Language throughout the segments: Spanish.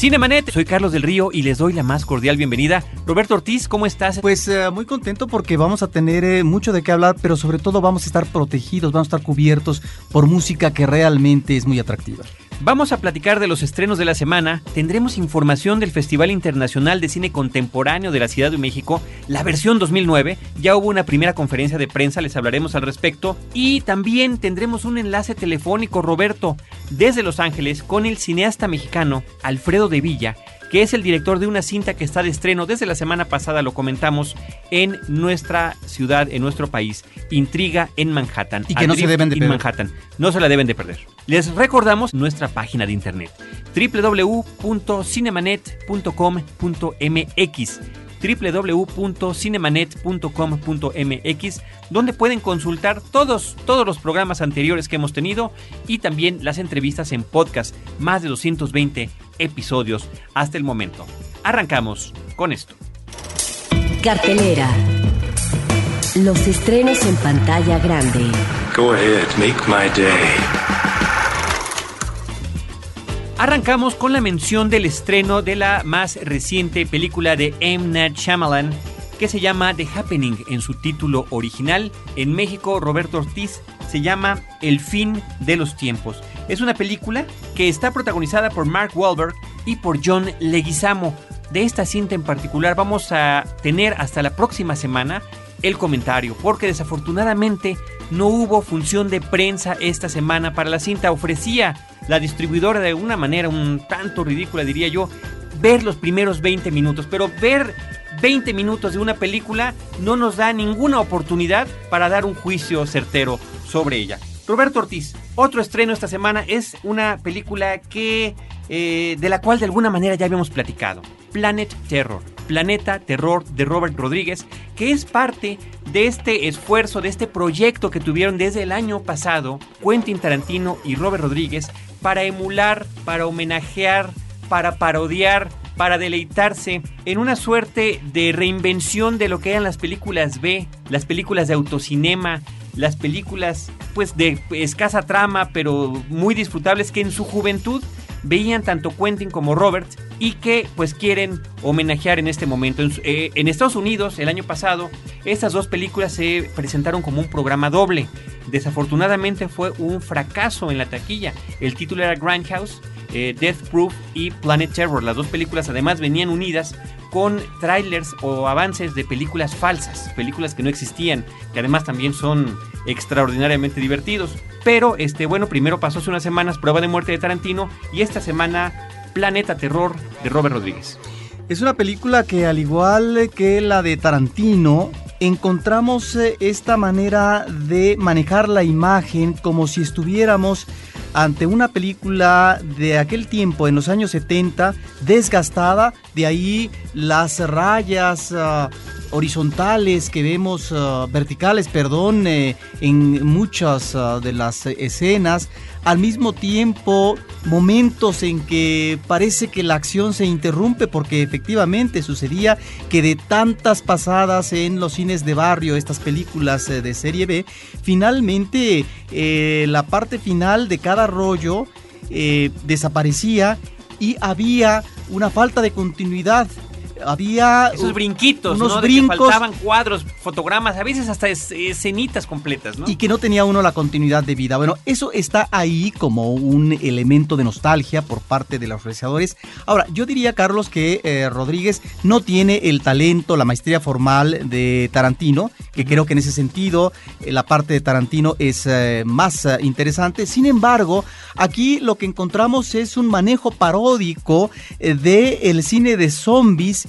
Cinemanet, soy Carlos del Río y les doy la más cordial bienvenida. Roberto Ortiz, ¿cómo estás? Pues eh, muy contento porque vamos a tener eh, mucho de qué hablar, pero sobre todo vamos a estar protegidos, vamos a estar cubiertos por música que realmente es muy atractiva. Vamos a platicar de los estrenos de la semana, tendremos información del Festival Internacional de Cine Contemporáneo de la Ciudad de México, la versión 2009, ya hubo una primera conferencia de prensa, les hablaremos al respecto, y también tendremos un enlace telefónico, Roberto, desde Los Ángeles, con el cineasta mexicano Alfredo de Villa, que es el director de una cinta que está de estreno desde la semana pasada, lo comentamos, en nuestra ciudad, en nuestro país, Intriga en Manhattan. Y que no se deben de perder. Manhattan. No se la deben de perder. Les recordamos nuestra página de internet, www.cinemanet.com.mx www.cinemanet.com.mx donde pueden consultar todos, todos los programas anteriores que hemos tenido y también las entrevistas en podcast, más de 220 episodios hasta el momento. Arrancamos con esto. Cartelera. Los estrenos en pantalla grande. Go ahead, make my day. Arrancamos con la mención del estreno de la más reciente película de M. Night Shyamalan que se llama The Happening en su título original. En México, Roberto Ortiz se llama El fin de los tiempos. Es una película que está protagonizada por Mark Wahlberg y por John Leguizamo. De esta cinta en particular vamos a tener hasta la próxima semana el comentario, porque desafortunadamente no hubo función de prensa esta semana para la cinta. Ofrecía la distribuidora de una manera un tanto ridícula, diría yo, ver los primeros 20 minutos, pero ver 20 minutos de una película no nos da ninguna oportunidad para dar un juicio certero sobre ella. Roberto Ortiz, otro estreno esta semana es una película que eh, de la cual de alguna manera ya habíamos platicado. Planet Terror, Planeta Terror de Robert Rodríguez, que es parte de este esfuerzo, de este proyecto que tuvieron desde el año pasado Quentin Tarantino y Robert Rodríguez para emular, para homenajear, para parodiar, para deleitarse en una suerte de reinvención de lo que eran las películas B, las películas de autocinema, las películas pues de escasa trama pero muy disfrutables que en su juventud veían tanto Quentin como Robert y que pues quieren homenajear en este momento. En, eh, en, Estados Unidos el año pasado estas dos películas se presentaron como un programa doble. Desafortunadamente fue un fracaso en la taquilla. El título era Grindhouse, eh, Death Proof y Planet Terror. Las dos películas además venían unidas con trailers o avances de películas falsas, películas que no existían, que además también son extraordinariamente divertidos. Pero este bueno, primero pasó hace unas semanas Prueba de muerte de Tarantino y esta semana Planeta Terror de Robert Rodríguez. Es una película que al igual que la de Tarantino, encontramos eh, esta manera de manejar la imagen como si estuviéramos ante una película de aquel tiempo, en los años 70, desgastada, de ahí las rayas uh, horizontales que vemos, uh, verticales, perdón, eh, en muchas uh, de las escenas, al mismo tiempo momentos en que parece que la acción se interrumpe porque efectivamente sucedía que de tantas pasadas en los cines de barrio, estas películas eh, de serie B, finalmente eh, la parte final de cada rollo desaparecía y había una falta de continuidad había esos brinquitos, unos ¿no? brincos, que faltaban cuadros, fotogramas, a veces hasta escenitas completas, ¿no? Y que no tenía uno la continuidad de vida. Bueno, eso está ahí como un elemento de nostalgia por parte de los realizadores. Ahora, yo diría, Carlos, que eh, Rodríguez no tiene el talento, la maestría formal de Tarantino, que creo que en ese sentido eh, la parte de Tarantino es eh, más eh, interesante. Sin embargo, aquí lo que encontramos es un manejo paródico del el cine de zombies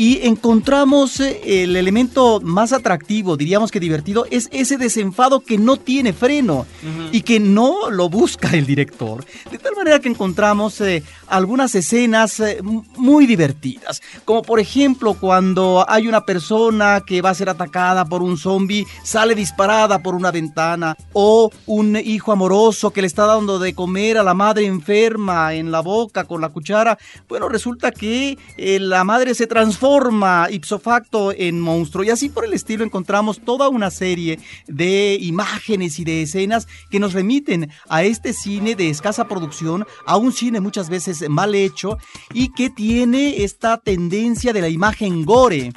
y encontramos eh, el elemento más atractivo, diríamos que divertido, es ese desenfado que no tiene freno y que no lo busca el director. De tal manera que encontramos eh, algunas escenas eh, muy divertidas, como por ejemplo cuando hay una persona que va a ser atacada por un zombie, sale disparada por una ventana, o un hijo amoroso que le está dando de comer a la madre enferma en la boca con la cuchara. Bueno, resulta que la madre se transforma transforma ipso facto en monstruo. Y así por el estilo encontramos toda una serie de imágenes y de escenas que nos remiten a este cine de escasa producción, a un cine muchas veces mal hecho y que tiene esta tendencia de la imagen gore,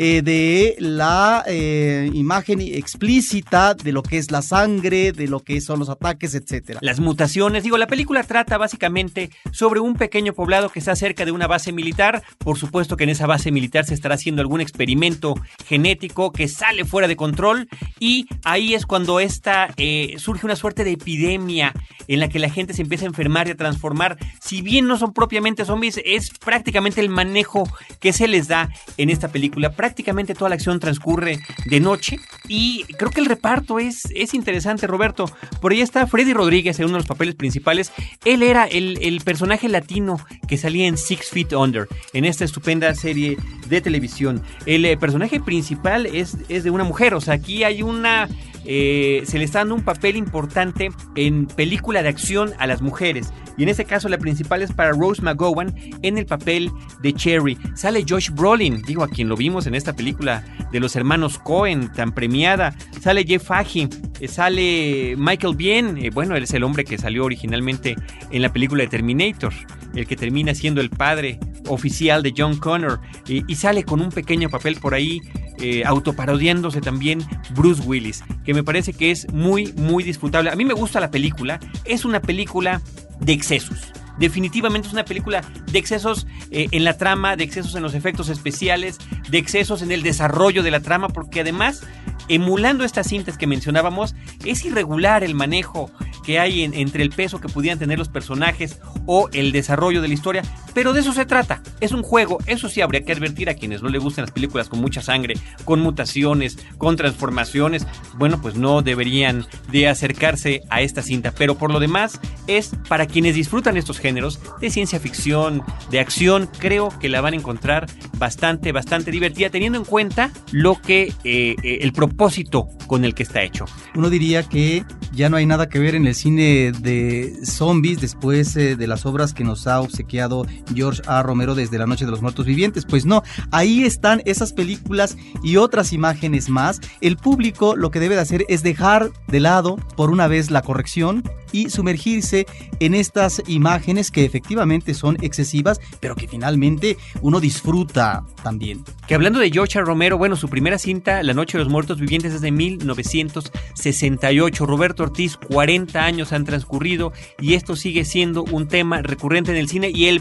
eh, de la eh, imagen explícita de lo que es la sangre, de lo que son los ataques, etcétera. Las mutaciones, digo, la película trata básicamente sobre un pequeño poblado que está cerca de una base militar, por supuesto que en esa base militar se estará haciendo algún experimento genético que sale fuera de control y ahí es cuando esta eh, surge una suerte de epidemia en la que la gente se empieza a enfermar y a transformar. Si bien no son propiamente zombies, es prácticamente el manejo que se les da en esta película. Toda la acción transcurre de noche y creo que el reparto es, es interesante, Roberto. Por ahí está Freddy Rodríguez en uno de los papeles principales. Él era el, el personaje latino que salía en Six Feet Under, en esta estupenda serie de televisión. El eh, personaje principal es, es de una mujer, o sea, aquí hay una eh, se le está dando un papel importante en película de acción a las mujeres. Y en este caso la principal es para Rose McGowan en el papel de Cherry. Sale Josh Brolin, digo a quien lo vimos en esta película de los hermanos Cohen, tan premiada. Sale Jeff Fahey, eh, sale Michael Bien, bueno, él es el hombre que salió originalmente en la película de Terminator, el que termina siendo el padre oficial de John Connor y, sale con un pequeño papel por ahí eh, autoparodiándose también Bruce Willis, que me parece que es muy, muy disfrutable. A mí me gusta la película, es una película de excesos. Definitivamente es una película de excesos eh, en la trama, de excesos en los efectos especiales, de excesos en el desarrollo de la trama, porque además emulando estas cintas que mencionábamos, es irregular el manejo que hay entre el peso que pudieran tener los personajes o el desarrollo de la historia, pero de eso se trata. Es un juego, eso sí habría que advertir a quienes no le gustan las películas con mucha sangre, con mutaciones, con transformaciones, bueno, pues no deberían de acercarse a esta cinta, pero por lo demás es para quienes disfrutan estos géneros de ciencia ficción, de acción, creo que la van a encontrar bastante, bastante divertida, teniendo en cuenta lo que eh, eh, el propósito con el que está hecho. Uno diría que ya no hay nada que ver en el cine de zombies después eh, de las obras que nos ha obsequiado George A. Romero desde La Noche de los Muertos Vivientes. Pues no, ahí están esas películas y otras imágenes más. El público lo que debe de hacer es dejar de lado por una vez la corrección y sumergirse en estas imágenes que efectivamente son excesivas, pero que finalmente uno disfruta también. Que hablando de George Romero, bueno, su primera cinta, La Noche de los Muertos Vivientes, es de 1968. Roberto Ortiz, 40 años han transcurrido y esto sigue siendo un tema recurrente en el cine y el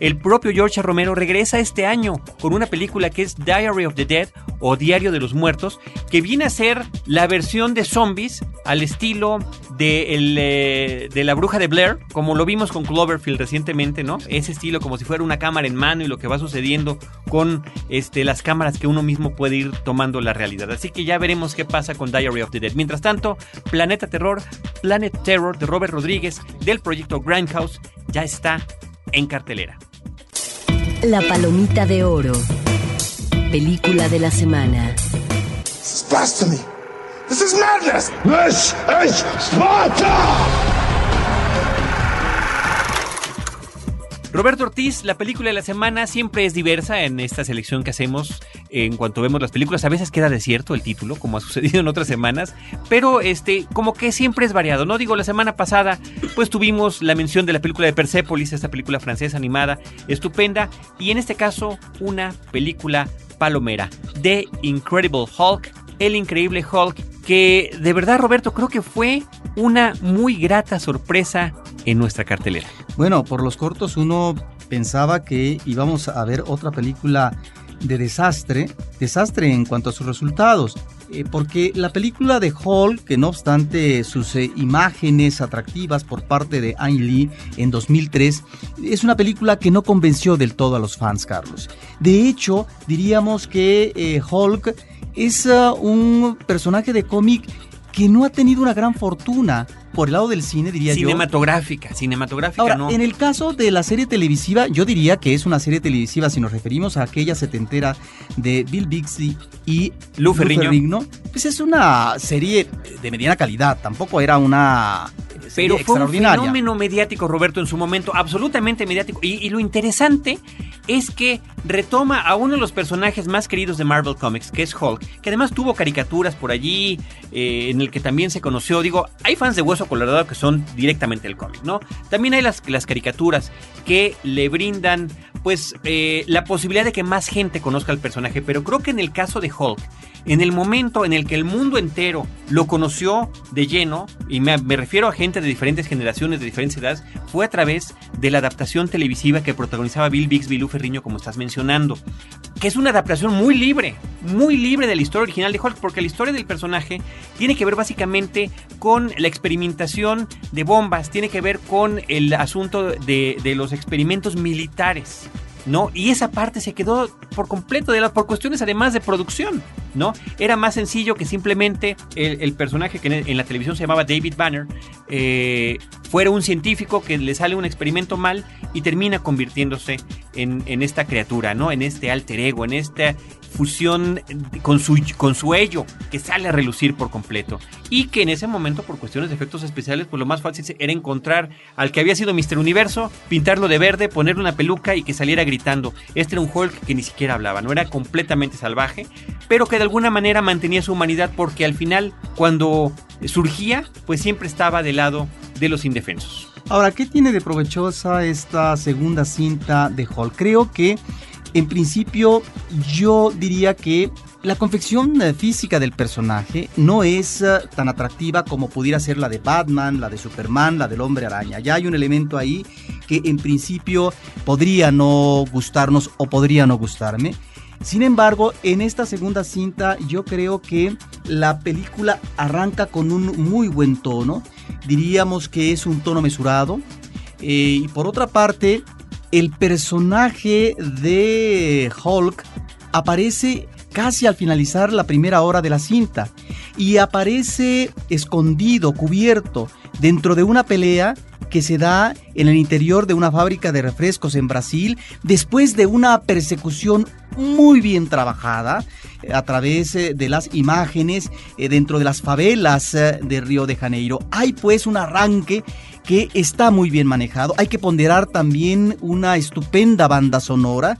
el propio George Romero regresa este año con una película que es Diary of the Dead o Diario de los Muertos, que viene a ser la versión de zombies al estilo de eh, la bruja de Blair, como lo vimos con Cloverfield recientemente, ¿no? Ese estilo como si fuera una cámara en mano y lo que va sucediendo con este, las cámaras que uno mismo puede ir tomando la realidad. Así que ya veremos qué pasa con Diary of the Dead. Mientras tanto, Planeta Terror, Planet Terror de Robert Rodríguez del proyecto Grindhouse ya está en cartelera. La Palomita de Oro. Película de la semana. This is madness! This is Sparta! Roberto Ortiz, la película de la semana siempre es diversa en esta selección que hacemos en cuanto vemos las películas. A veces queda desierto el título, como ha sucedido en otras semanas, pero este, como que siempre es variado. No digo, la semana pasada, pues tuvimos la mención de la película de Persepolis, esta película francesa animada, estupenda, y en este caso, una película palomera, The Incredible Hulk, el increíble Hulk, que de verdad Roberto creo que fue una muy grata sorpresa en nuestra cartelera. Bueno, por los cortos uno pensaba que íbamos a ver otra película de desastre, desastre en cuanto a sus resultados. eh, porque la película de Hulk, que no obstante sus eh, imágenes atractivas por parte de Ang Lee en 2003, es una película que no convenció del todo a los fans, Carlos. De hecho, diríamos que eh, Hulk es uh, un personaje de cómic que no ha tenido una gran fortuna por el lado del cine, diría cinematográfica, yo. Cinematográfica, Ahora, no. en el caso de la serie televisiva, yo diría que es una serie televisiva, si nos referimos a aquella setentera de Bill Bixby y Lou Ferrigno. pues es una serie de mediana calidad, tampoco era una pero fue un fenómeno mediático, Roberto, en su momento, absolutamente mediático. Y, y, lo interesante es que retoma a uno de los personajes más queridos de Marvel Comics, que es Hulk, que además tuvo caricaturas por allí, eh, en el que también se conoció. Digo, hay fans de Hueso Colorado que son directamente el cómic, ¿no? También hay las, las caricaturas que le brindan, pues, eh, la posibilidad de que más gente conozca al personaje. Pero creo que en el caso de Hulk, en el momento en el que el mundo entero lo conoció de lleno, y me, me, refiero a gente de diferentes generaciones, de diferentes edades, fue a través de la adaptación televisiva que protagonizaba Bill Bixby y Lou Ferriño, como estás mencionando. Que es una adaptación muy libre, muy libre de la historia original de Hulk, porque la historia del personaje tiene que ver básicamente con la experimentación de bombas, tiene que ver con el asunto de, de los experimentos militares. ¿No? Y esa parte se quedó por completo de la, por cuestiones además de producción, ¿no? Era más sencillo que simplemente el, personaje que en, en, la televisión se llamaba David Banner eh, fuera un científico que le sale un experimento mal y termina convirtiéndose en, en, esta criatura, ¿no? En este alter ego, en esta fusión con su, con su ello que sale a relucir por completo. Y que en ese momento, por cuestiones de efectos especiales, pues lo más fácil era encontrar al que había sido Mr. Universo, pintarlo de verde, ponerle una peluca y que saliera gritando. Este era un Hulk que ni siquiera hablaba, no era completamente salvaje, pero que de alguna manera mantenía su humanidad porque al final, cuando surgía, pues siempre estaba del lado de los indefensos. Ahora, ¿qué tiene de provechosa esta segunda cinta de Hulk? Creo que en principio yo diría que la confección física del personaje no es uh, tan atractiva como pudiera ser la de Batman, la de Superman, la del hombre araña. Ya hay un elemento ahí que en principio podría no gustarnos o podría no gustarme. Sin embargo, en esta segunda cinta yo creo que la película arranca con un muy buen tono. Diríamos que es un tono mesurado. Eh, y por otra parte, el personaje de Hulk aparece casi al finalizar la primera hora de la cinta y aparece escondido, cubierto, dentro de una pelea que se da en el interior de una fábrica de refrescos en Brasil después de una persecución muy bien trabajada a través de las imágenes dentro de las favelas de Río de Janeiro. Hay pues un arranque que está muy bien manejado. Hay que ponderar también una estupenda banda sonora.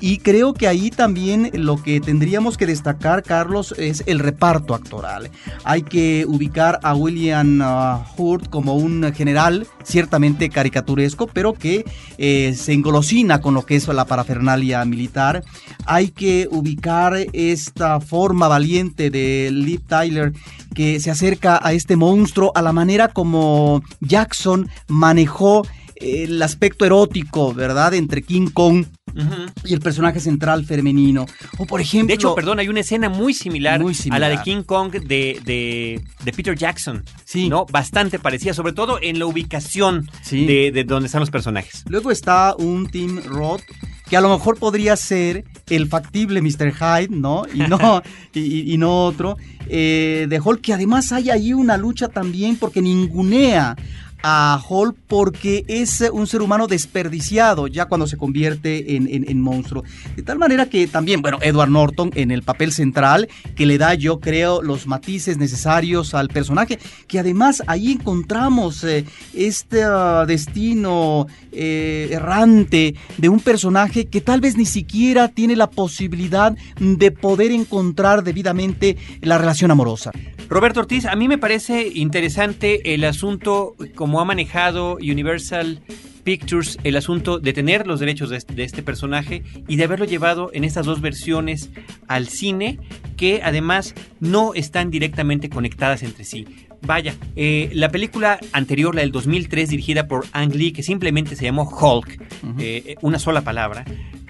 Y creo que ahí también lo que tendríamos que destacar, Carlos, es el reparto actoral. Hay que ubicar a William uh, Hurt como un general, ciertamente caricaturesco, pero que eh, se engolosina con lo que es la parafernalia militar. Hay que ubicar esta forma valiente de Liv Tyler que se acerca a este monstruo a la manera como Jackson manejó el aspecto erótico, ¿verdad? Entre King Kong Uh -huh. y el personaje central femenino. O por ejemplo. De hecho, perdón, hay una escena muy similar, muy similar. a la de King Kong de, de, de, Peter Jackson. Sí. ¿no? Bastante parecida, sobre todo en la ubicación sí. de, de, donde están los personajes. Luego está un Tim Roth que a lo mejor podría ser el factible Mr. Hyde, ¿no? Y no, y, y, no otro. Eh, de Hulk, que además hay ahí una lucha también porque ningunea a Hulk porque es un ser humano desperdiciado ya cuando se convierte en, en, monstruo. De tal manera que también, bueno, Edward Norton en el papel central, que le da, yo creo, los matices necesarios al personaje, que además ahí encontramos eh, este uh, destino eh, errante de un personaje que tal vez ni siquiera tiene la posibilidad de poder encontrar debidamente la relación amorosa. Roberto Ortiz, a mí me parece interesante el asunto ha manejado Universal Pictures el asunto de tener los derechos de este, de este, personaje y de haberlo llevado en estas dos versiones al cine que además no están directamente conectadas entre sí. Vaya, eh, la película anterior, la del 2003, dirigida por Ang Lee, que simplemente se llamó Hulk, uh -huh. eh, una sola palabra,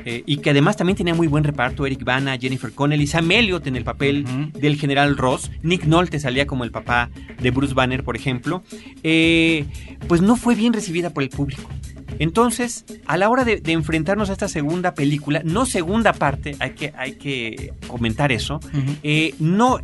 eh, y que además también tenía muy buen reparto, Eric Bana, Jennifer Connelly, Sam Elliott en el papel del general Ross, Nick Nolte salía como el papá de Bruce Banner, por ejemplo, eh, pues no fue bien recibida por el público. Entonces, a la hora de, enfrentarnos a esta segunda película, no segunda parte, hay que, hay que comentar eso, eh, no,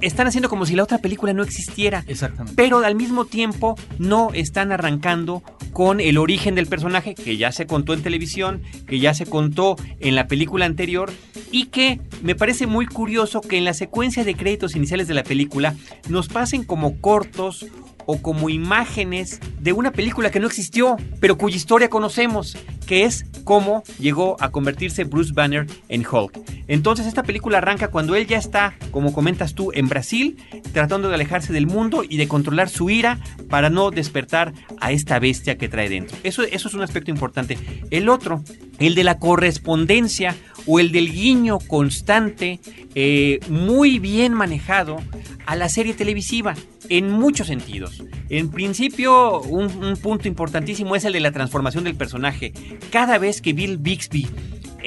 están haciendo como si la otra película no existiera. Exactamente. Pero al mismo tiempo no están arrancando con el origen del personaje, que ya se contó en televisión, que ya se contó en la película anterior, y que me parece muy curioso que en la secuencia de créditos iniciales de la película nos pasen como cortos o como imágenes de una película que no existió, pero cuya historia conocemos, que es cómo llegó a convertirse Bruce Banner en Hulk. Entonces esta película arranca cuando él ya está, como comentas tú, en Brasil, tratando de alejarse del mundo y de controlar su ira para no despertar a esta bestia que trae dentro. Eso, eso es un aspecto importante. El otro, el de la correspondencia o el del guiño constante, eh, muy bien manejado a la serie televisiva en muchos sentidos. En principio, un, punto importantísimo es el de la transformación del personaje. Cada vez que Bill Bixby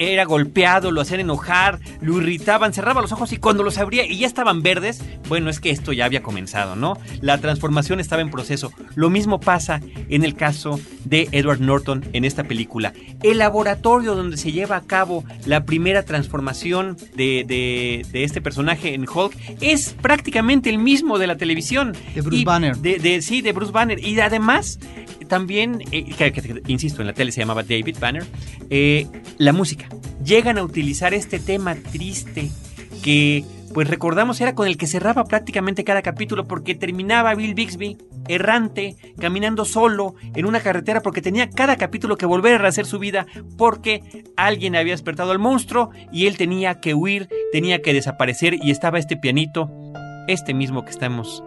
era golpeado, lo hacían enojar, lo irritaban, cerraba los ojos y cuando los abría y ya estaban verdes, bueno, es que esto ya había comenzado, ¿no? La transformación estaba en proceso. Lo mismo pasa en el caso de Edward Norton en esta película. El laboratorio donde se lleva a cabo la primera transformación de, de, este personaje en Hulk es prácticamente el mismo de la televisión. De Bruce Banner. De, sí, de Bruce Banner. Y además también, eh, insisto, en la tele se llamaba David Banner, eh, la música. Llegan a utilizar este tema triste que, pues recordamos, era con el que cerraba prácticamente cada capítulo porque terminaba Bill Bixby errante, caminando solo en una carretera porque tenía cada capítulo que volver a rehacer su vida porque alguien había despertado al monstruo y él tenía que huir, tenía que desaparecer y estaba este pianito, este mismo que estamos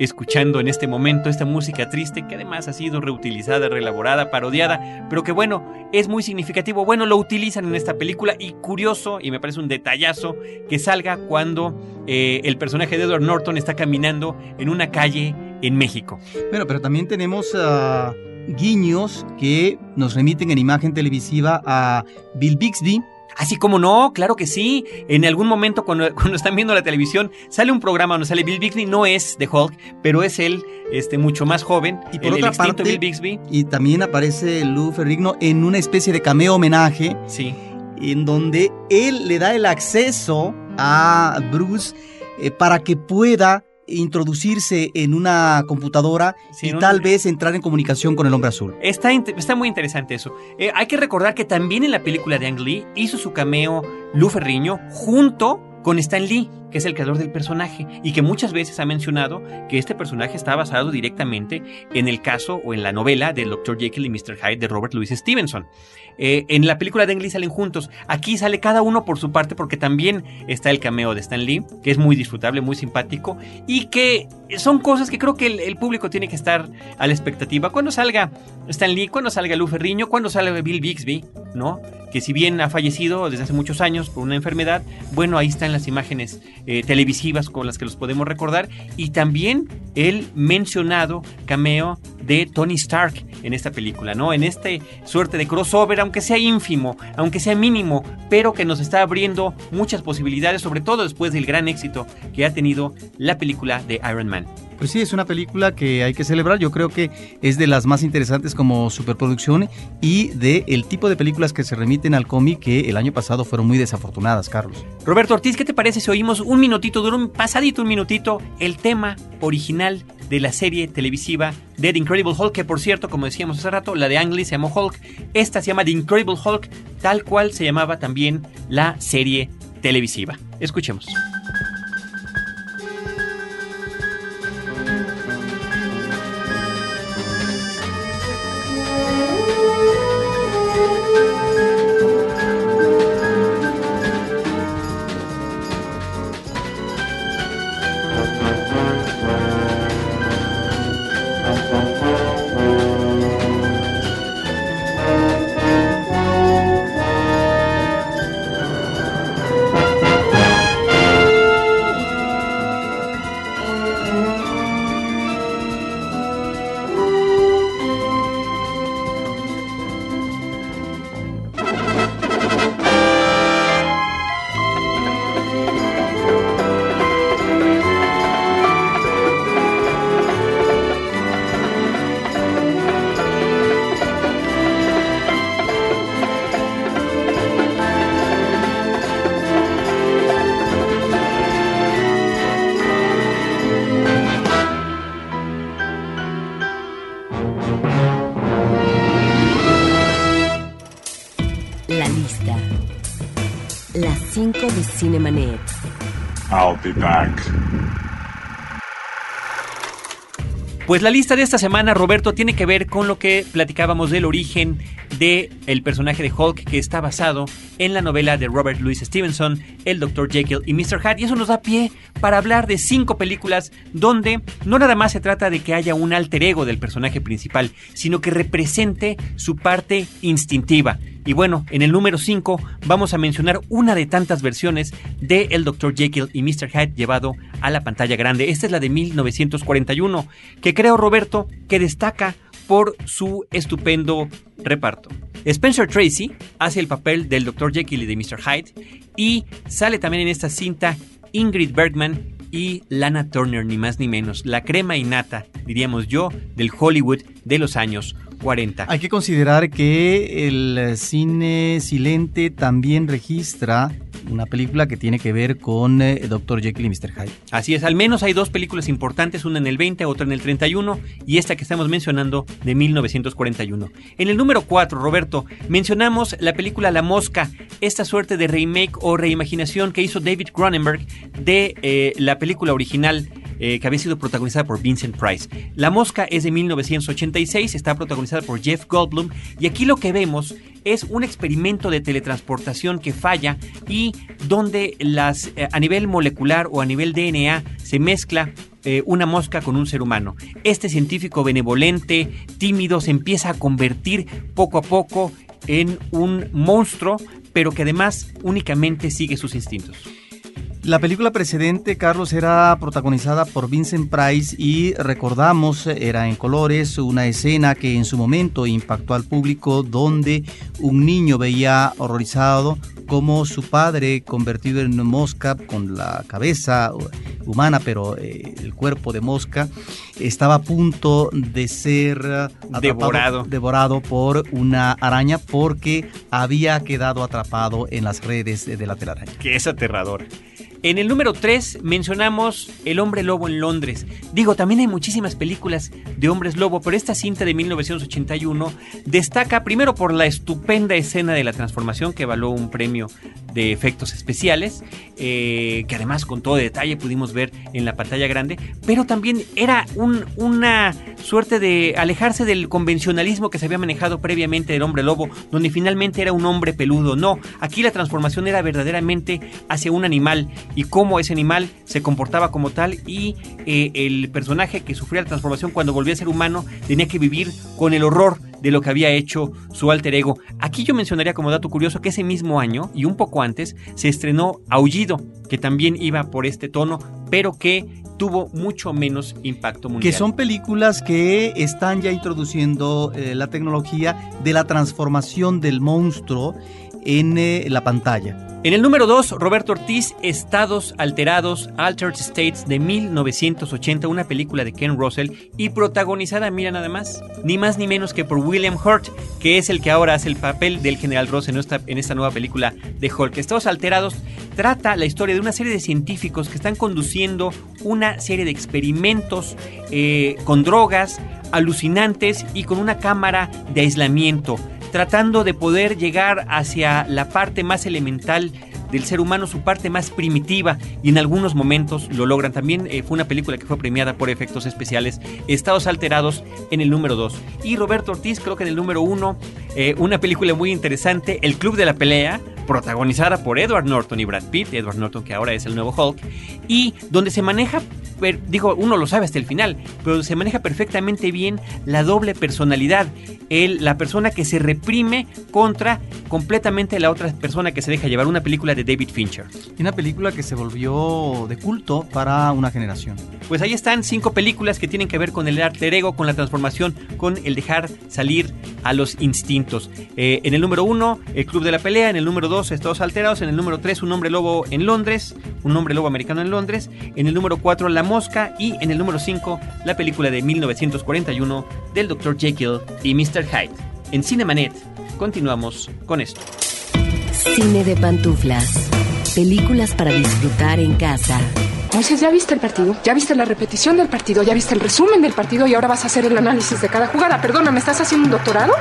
escuchando en este momento esta música triste que además ha sido reutilizada, reelaborada, parodiada, pero que bueno, es muy significativo. Bueno, lo utilizan en esta película y curioso, y me parece un detallazo, que salga cuando eh, el personaje de Edward Norton está caminando en una calle en México. Bueno, pero también tenemos ah, guiños que nos remiten en imagen televisiva a Bill Bixby, Así como no, claro que sí. En algún momento cuando, están viendo la televisión sale un programa donde sale Bill Bixby, no es de Hulk, pero es él este, mucho más joven. Y por otra parte, Bill Bixby. Y también aparece Lou Ferrigno en una especie de cameo homenaje. Sí. En donde él le da el acceso a Bruce eh, para que pueda introducirse en una computadora y tal vez entrar en comunicación con el hombre azul. Está, está muy interesante eso. Eh, hay que recordar que también en la película de Ang Lee hizo su cameo Lu Ferriño junto con Stan Lee que es el creador del personaje y que muchas veces ha mencionado que este personaje está basado directamente en el caso o en la novela del Dr. Jekyll y Mr. Hyde de Robert Louis Stevenson. Eh, en la película de Ang salen juntos. Aquí sale cada uno por su parte porque también está el cameo de Stan Lee, que es muy disfrutable, muy simpático y que son cosas que creo que el, público tiene que estar a la expectativa. Cuando salga Stan Lee, cuando salga Lou Ferriño, cuando salga Bill Bixby, ¿no? Que si bien ha fallecido desde hace muchos años por una enfermedad, bueno, ahí están las imágenes eh, televisivas con las que los podemos recordar y también el mencionado cameo de Tony Stark en esta película, ¿no? En este suerte de crossover, aunque sea ínfimo, aunque sea mínimo, pero que nos está abriendo muchas posibilidades, sobre todo después del gran éxito que ha tenido la película de Iron Man. Pues sí, es una película que hay que celebrar. Yo creo que es de las más interesantes como superproducción y de tipo de películas que se remiten al cómic que el año pasado fueron muy desafortunadas, Carlos. Roberto Ortiz, ¿qué te parece si oímos un minutito, duró un pasadito un minutito, el tema original de la serie televisiva de The Incredible Hulk, que por cierto, como decíamos hace rato, la de Ang Lee se llamó Hulk, esta se llama The Incredible Hulk, tal cual se llamaba también la serie televisiva. Escuchemos. De Cinemanet. I'll be back. Pues la lista de esta semana, Roberto, tiene que ver con lo que platicábamos del origen del el personaje de Hulk que está basado en la novela de Robert Louis Stevenson, El Dr. Jekyll y Mr. Hyde. Y eso nos da pie para hablar de cinco películas donde no nada más se trata de que haya un alter ego del personaje principal, sino que represente su parte instintiva. Y bueno, en el número 5 vamos a mencionar una de tantas versiones de El Dr. Jekyll y Mr. Hyde llevado a la pantalla grande. Esta es la de 1941, que creo, Roberto, que destaca por su estupendo reparto. Spencer Tracy hace el papel del Dr. Jekyll y de Mr. Hyde y sale también en esta cinta Ingrid Bergman y Lana Turner, ni más ni menos, la crema innata, diríamos yo, del Hollywood de los años 40. Hay que considerar que el cine silente también registra una película que tiene que ver con eh, Dr. Jekyll y Mr. Hyde. Así es, al menos hay dos películas importantes, una en el 20, otra en el 31 y esta que estamos mencionando de 1941. En el número 4, Roberto, mencionamos la película La Mosca, esta suerte de remake o reimaginación que hizo David Cronenberg de eh, la película original eh, que había sido protagonizada por Vincent Price. La Mosca es de 1986, está protagonizada por Jeff Goldblum y aquí lo que vemos es un experimento de teletransportación que falla y donde las, eh, a nivel molecular o a nivel DNA se mezcla eh, una mosca con un ser humano. Este científico benevolente, tímido, se empieza a convertir poco a poco en un monstruo, pero que además únicamente sigue sus instintos. La película precedente, Carlos, era protagonizada por Vincent Price y recordamos, era en colores, una escena que en su momento impactó al público donde un niño veía horrorizado como su padre, convertido en mosca con la cabeza humana, pero eh, el cuerpo de mosca, estaba a punto de ser atrapado- Devorado. devorado por una araña porque había quedado atrapado en las redes de la telaraña. que es aterrador. En el número 3 mencionamos El hombre lobo en Londres. Digo, también hay muchísimas películas de hombres lobo, pero esta cinta de 1981 destaca primero por la estupenda escena de la transformación que való un premio de efectos especiales, eh, que además con todo detalle pudimos ver en la pantalla grande, pero también era un- una suerte de alejarse del convencionalismo que se había manejado previamente del hombre lobo, donde finalmente era un hombre peludo. No, aquí la transformación era verdaderamente hacia un animal y cómo ese animal se comportaba como tal y eh, el personaje que sufría la transformación cuando volvía a ser humano tenía que vivir con el horror de lo que había hecho su alter ego. Aquí yo mencionaría como dato curioso que ese mismo año y un poco antes se estrenó Aullido, que también iba por este tono, pero que tuvo mucho menos impacto mundial. Que son películas que están ya introduciendo eh, la tecnología de la transformación del monstruo en eh, la pantalla. En el número 2, Roberto Ortiz, Estados Alterados, Altered States de 1980, una película de Ken Russell y protagonizada, mira nada más, ni más ni menos que por William Hurt, que es el que ahora hace el papel del General Ross en esta, en esta nueva película de Hulk. Estados Alterados trata la historia de una serie de científicos que están conduciendo una serie de experimentos eh, con drogas alucinantes y con una cámara de aislamiento tratando de poder llegar hacia la parte más elemental del ser humano, su parte más primitiva, y en algunos momentos lo logran. También eh, fue una película que fue premiada por efectos especiales, Estados Alterados en el número 2. Y Roberto Ortiz, creo que en el número 1, una película muy interesante, El Club de la Pelea, protagonizada por Edward Norton y Brad Pitt, Edward Norton que ahora es el nuevo Hulk, y donde se maneja, digo, uno lo sabe hasta el final, pero se maneja perfectamente bien la doble personalidad, el, la persona que se reprime contra completamente la otra persona que se deja llevar, una película de David Fincher. Una película que se volvió de culto para una generación. Pues ahí están cinco películas que tienen que ver con el alter ego, con la transformación, con el dejar salir a los instintos. Eh, en el número uno, El Club de la Pelea. En el número dos, Estados Alterados. En el número tres, Un Hombre Lobo en Londres. Un Hombre Lobo Americano en Londres. En el número cuatro, La Mosca. Y en el número cinco, la película de 1941 del Dr. Jekyll y Mr. Hyde. En Cinemanet, continuamos con esto. Cine de pantuflas. Películas para disfrutar en casa. Moisés, ¿ya viste el partido? ¿Ya viste la repetición del partido? ¿Ya viste el resumen del partido? Y ahora vas a hacer el análisis de cada jugada. Perdona, ¿me estás haciendo un doctorado?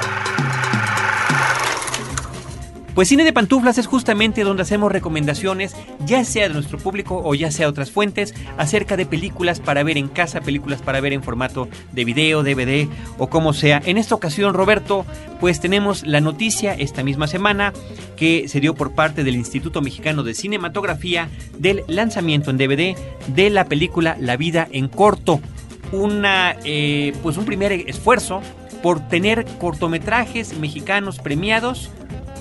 Pues Cine de Pantuflas es justamente donde hacemos recomendaciones, ya sea de nuestro público o ya sea de otras fuentes, acerca de películas para ver en casa, películas para ver en formato de video, DVD o como sea. En esta ocasión, Roberto, pues tenemos la noticia esta misma semana que se dio por parte del Instituto Mexicano de Cinematografía del lanzamiento en DVD de la película La vida en corto. Una, eh, pues un primer esfuerzo por tener cortometrajes mexicanos premiados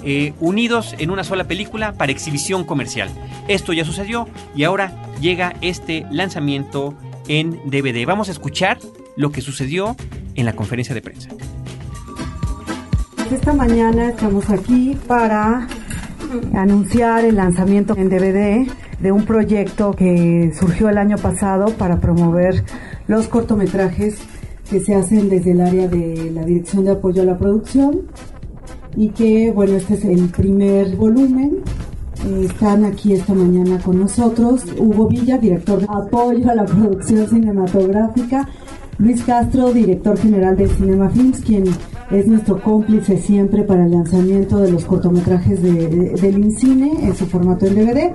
eh, unidos en una sola película para exhibición comercial. Esto ya sucedió y ahora llega este lanzamiento en DVD. Vamos a escuchar lo que sucedió en la conferencia de prensa. Esta mañana estamos aquí para anunciar el lanzamiento en DVD de un proyecto que surgió el año pasado para promover los cortometrajes que se hacen desde el área de la Dirección de Apoyo a la Producción y que, bueno, este es el primer volumen. Están aquí esta mañana con nosotros Hugo Villa, director de apoyo a la producción cinematográfica, Luis Castro, director general de Cinema Films, quien es nuestro cómplice siempre para el lanzamiento de los cortometrajes de, del INCINE en su formato en DVD,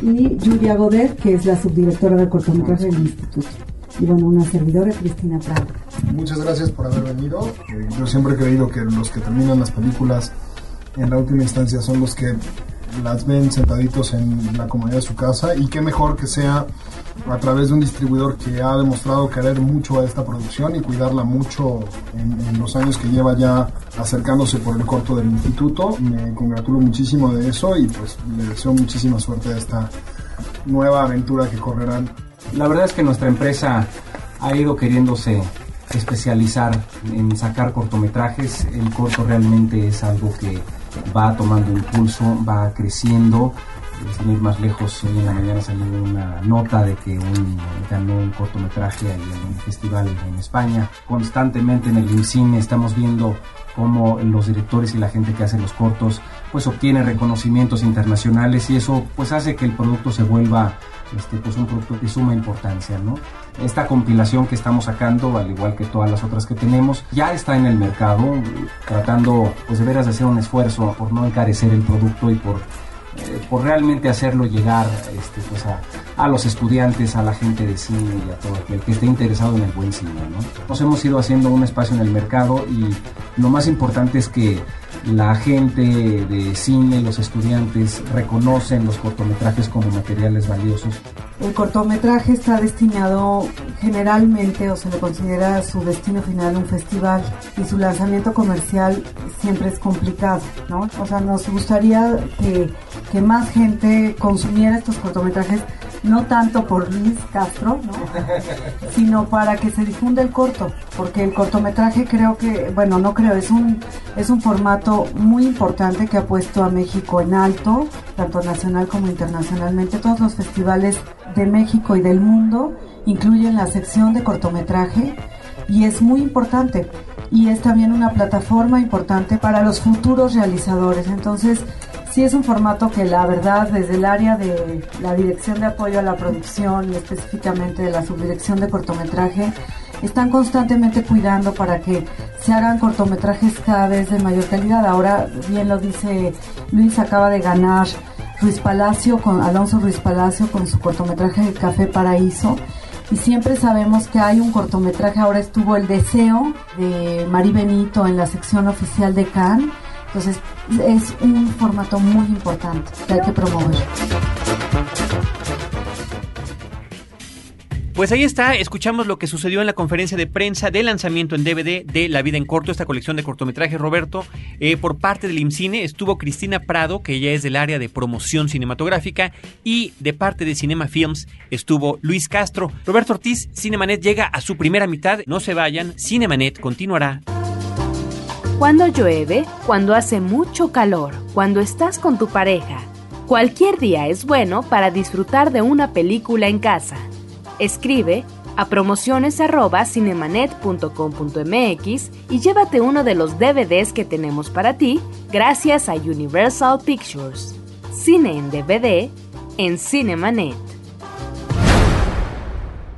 y Julia Godet, que es la subdirectora del cortometraje del Instituto y bueno, una servidora, Cristina Prado. Muchas gracias por haber venido. Eh, yo siempre he creído que los que terminan las películas en la última instancia son los que las ven sentaditos en la comodidad de su casa y qué mejor que sea a través de un distribuidor que ha demostrado querer mucho a esta producción y cuidarla mucho en, los años que lleva ya acercándose por el corto del instituto. Me congratulo muchísimo de eso y pues le deseo muchísima suerte a esta nueva aventura que correrán la verdad es que nuestra empresa ha ido queriéndose especializar en sacar cortometrajes. El corto realmente es algo que va tomando impulso, va creciendo. Sin ir más lejos, hoy en la mañana salió una nota de que un, ganó un cortometraje en un festival en España. Constantemente en el cine estamos viendo cómo los directores y la gente que hace los cortos pues obtiene reconocimientos internacionales y eso pues hace que el producto se vuelva este, pues un producto de suma importancia, ¿no? Esta compilación que estamos sacando, al igual que todas las otras que tenemos, ya está en el mercado, tratando pues de veras de hacer un esfuerzo por no encarecer el producto y por eh, por realmente hacerlo llegar este, pues a, los estudiantes, a la gente de cine y a todo aquel que esté interesado en el buen cine. ¿no? Nos hemos ido haciendo un espacio en el mercado y lo más importante es que la gente de cine, los estudiantes reconocen los cortometrajes como materiales valiosos. El cortometraje está destinado generalmente o se le considera su destino final un festival y su lanzamiento comercial siempre es complicado, ¿no? O sea, nos gustaría que, que más gente consumiera estos cortometrajes no tanto por Luis Castro, ¿no? sino para que se difunda el corto, porque el cortometraje creo que, bueno, no creo, es un, es un formato muy importante que ha puesto a México en alto, tanto nacional como internacionalmente. Todos los festivales de México y del mundo incluyen la sección de cortometraje y es muy importante y es también una plataforma importante para los futuros realizadores. Entonces, sí es un formato que la verdad desde el área de la dirección de apoyo a la producción y específicamente de la subdirección de cortometraje están constantemente cuidando para que se hagan cortometrajes cada vez de mayor calidad. Ahora bien lo dice Luis, acaba de ganar Ruiz Palacio con Alonso Ruiz Palacio con su cortometraje Café Paraíso y siempre sabemos que hay un cortometraje, ahora estuvo El Deseo de Mari Benito en la sección oficial de Cannes entonces es un formato muy importante que hay que promover. Pues ahí está, escuchamos lo que sucedió en la conferencia de prensa de lanzamiento en DVD de La vida en corto, esta colección de cortometrajes, Roberto. Eh, por parte del IMCINE estuvo Cristina Prado, que ella es del área de promoción cinematográfica, y de parte de Cinema Films estuvo Luis Castro. Roberto Ortiz, Cinemanet llega a su primera mitad, no se vayan, Cinemanet continuará cuando llueve, cuando hace mucho calor, cuando estás con tu pareja. Cualquier día es bueno para disfrutar de una película en casa. Escribe a promociones@cinemanet.com.mx y llévate uno de los DVDs que tenemos para ti gracias a Universal Pictures. Cine en DVD en Cinemanet.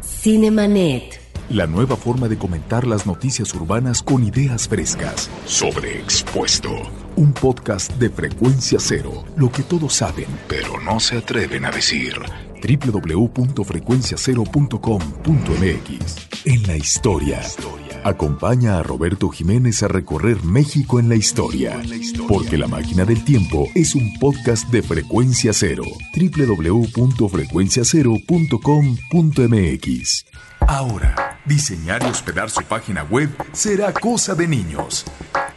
Cinemanet la nueva forma de comentar las noticias urbanas con ideas frescas. Sobre expuesto un podcast de frecuencia cero, lo que todos saben, pero no se atreven a decir www.frecuenciacero.com.mx. En la historia. Acompaña a Roberto Jiménez a recorrer México en la historia, porque La Máquina del Tiempo es un podcast de frecuencia cero. www.frecuenciacero.com.mx. Ahora, diseñar y hospedar su página web será cosa de niños.